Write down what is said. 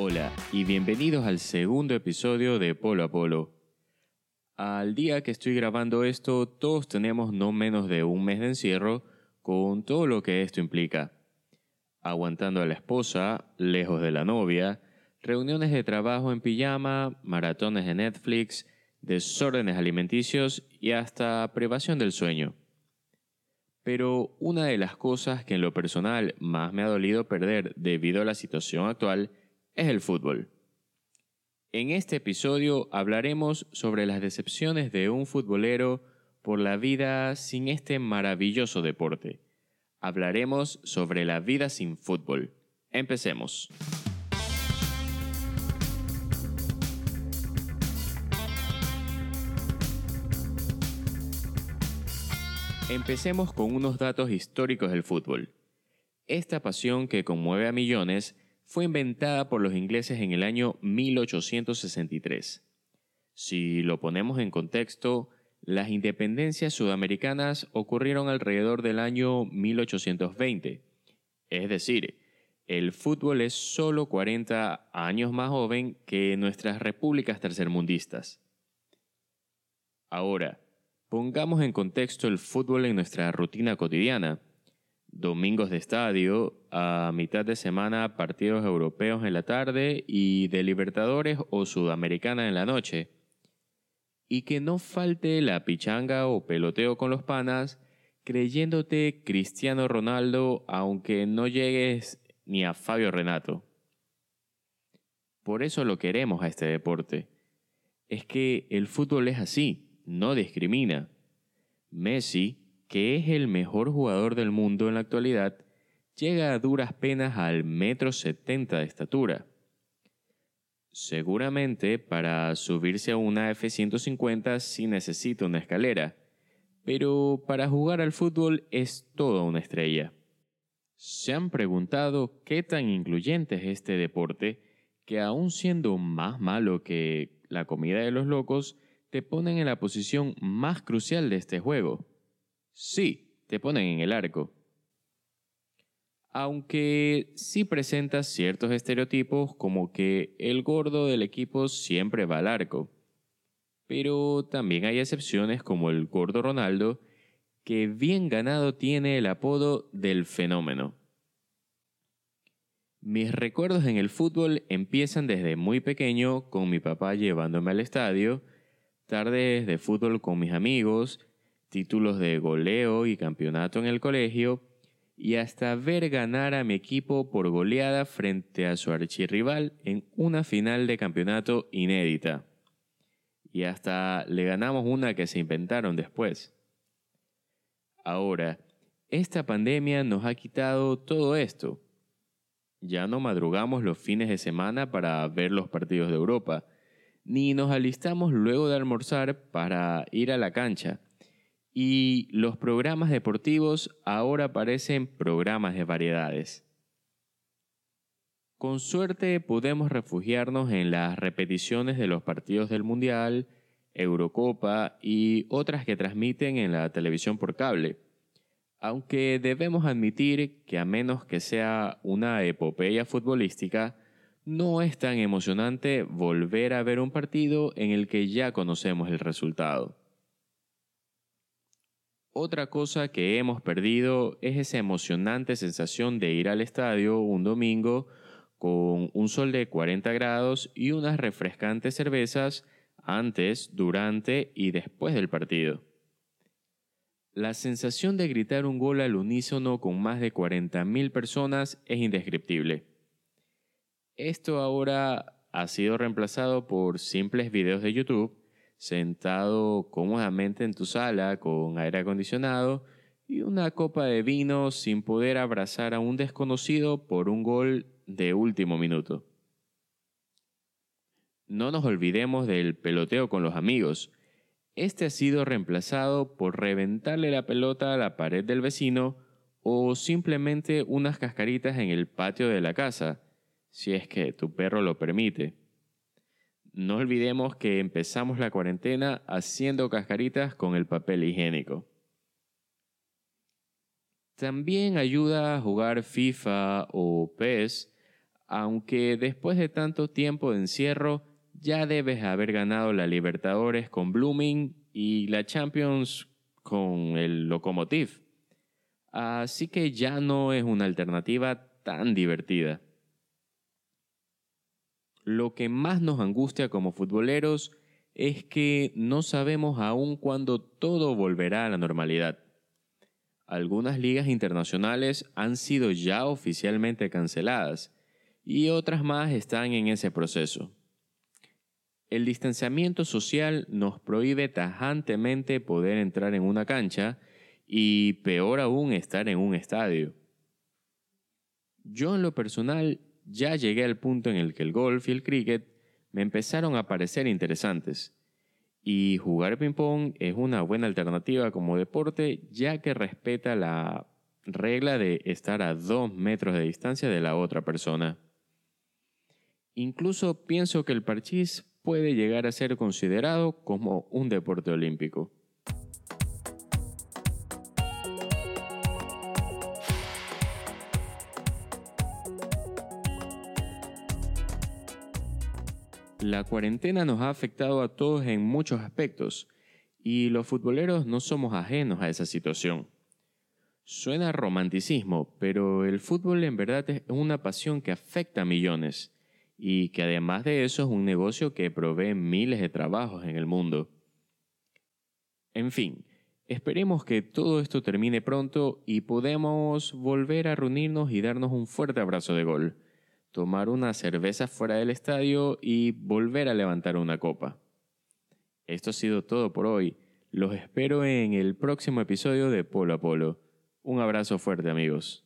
Hola y bienvenidos al segundo episodio de Polo a Polo. Al día que estoy grabando esto, todos tenemos no menos de un mes de encierro con todo lo que esto implica. Aguantando a la esposa, lejos de la novia, reuniones de trabajo en pijama, maratones de Netflix, desórdenes alimenticios y hasta privación del sueño. Pero una de las cosas que en lo personal más me ha dolido perder debido a la situación actual es el fútbol. En este episodio hablaremos sobre las decepciones de un futbolero por la vida sin este maravilloso deporte. Hablaremos sobre la vida sin fútbol. Empecemos. Empecemos con unos datos históricos del fútbol. Esta pasión que conmueve a millones fue inventada por los ingleses en el año 1863. Si lo ponemos en contexto, las independencias sudamericanas ocurrieron alrededor del año 1820. Es decir, el fútbol es solo 40 años más joven que nuestras repúblicas tercermundistas. Ahora, Pongamos en contexto el fútbol en nuestra rutina cotidiana. Domingos de estadio, a mitad de semana partidos europeos en la tarde y de Libertadores o Sudamericana en la noche. Y que no falte la pichanga o peloteo con los panas, creyéndote Cristiano Ronaldo aunque no llegues ni a Fabio Renato. Por eso lo queremos a este deporte. Es que el fútbol es así no discrimina. Messi, que es el mejor jugador del mundo en la actualidad, llega a duras penas al metro setenta de estatura. Seguramente para subirse a una F-150 sí necesita una escalera, pero para jugar al fútbol es toda una estrella. ¿Se han preguntado qué tan incluyente es este deporte que aun siendo más malo que la comida de los locos, te ponen en la posición más crucial de este juego. Sí, te ponen en el arco. Aunque sí presenta ciertos estereotipos como que el gordo del equipo siempre va al arco. Pero también hay excepciones como el gordo Ronaldo, que bien ganado tiene el apodo del fenómeno. Mis recuerdos en el fútbol empiezan desde muy pequeño con mi papá llevándome al estadio, tardes de fútbol con mis amigos, títulos de goleo y campeonato en el colegio, y hasta ver ganar a mi equipo por goleada frente a su archirrival en una final de campeonato inédita. Y hasta le ganamos una que se inventaron después. Ahora, esta pandemia nos ha quitado todo esto. Ya no madrugamos los fines de semana para ver los partidos de Europa, ni nos alistamos luego de almorzar para ir a la cancha. Y los programas deportivos ahora parecen programas de variedades. Con suerte podemos refugiarnos en las repeticiones de los partidos del Mundial, Eurocopa y otras que transmiten en la televisión por cable. Aunque debemos admitir que a menos que sea una epopeya futbolística, no es tan emocionante volver a ver un partido en el que ya conocemos el resultado. Otra cosa que hemos perdido es esa emocionante sensación de ir al estadio un domingo con un sol de 40 grados y unas refrescantes cervezas antes, durante y después del partido. La sensación de gritar un gol al unísono con más de 40.000 personas es indescriptible. Esto ahora ha sido reemplazado por simples videos de YouTube, sentado cómodamente en tu sala con aire acondicionado y una copa de vino sin poder abrazar a un desconocido por un gol de último minuto. No nos olvidemos del peloteo con los amigos. Este ha sido reemplazado por reventarle la pelota a la pared del vecino o simplemente unas cascaritas en el patio de la casa si es que tu perro lo permite. No olvidemos que empezamos la cuarentena haciendo cascaritas con el papel higiénico. También ayuda a jugar FIFA o PES aunque después de tanto tiempo de encierro ya debes haber ganado la Libertadores con Blooming y la Champions con el Lokomotiv. Así que ya no es una alternativa tan divertida. Lo que más nos angustia como futboleros es que no sabemos aún cuándo todo volverá a la normalidad. Algunas ligas internacionales han sido ya oficialmente canceladas y otras más están en ese proceso. El distanciamiento social nos prohíbe tajantemente poder entrar en una cancha y peor aún estar en un estadio. Yo en lo personal ya llegué al punto en el que el golf y el cricket me empezaron a parecer interesantes. Y jugar ping-pong es una buena alternativa como deporte ya que respeta la regla de estar a dos metros de distancia de la otra persona. Incluso pienso que el parchís puede llegar a ser considerado como un deporte olímpico. La cuarentena nos ha afectado a todos en muchos aspectos y los futboleros no somos ajenos a esa situación. Suena romanticismo, pero el fútbol en verdad es una pasión que afecta a millones y que además de eso es un negocio que provee miles de trabajos en el mundo. En fin, esperemos que todo esto termine pronto y podamos volver a reunirnos y darnos un fuerte abrazo de gol tomar una cerveza fuera del estadio y volver a levantar una copa. Esto ha sido todo por hoy. Los espero en el próximo episodio de Polo a Polo. Un abrazo fuerte amigos.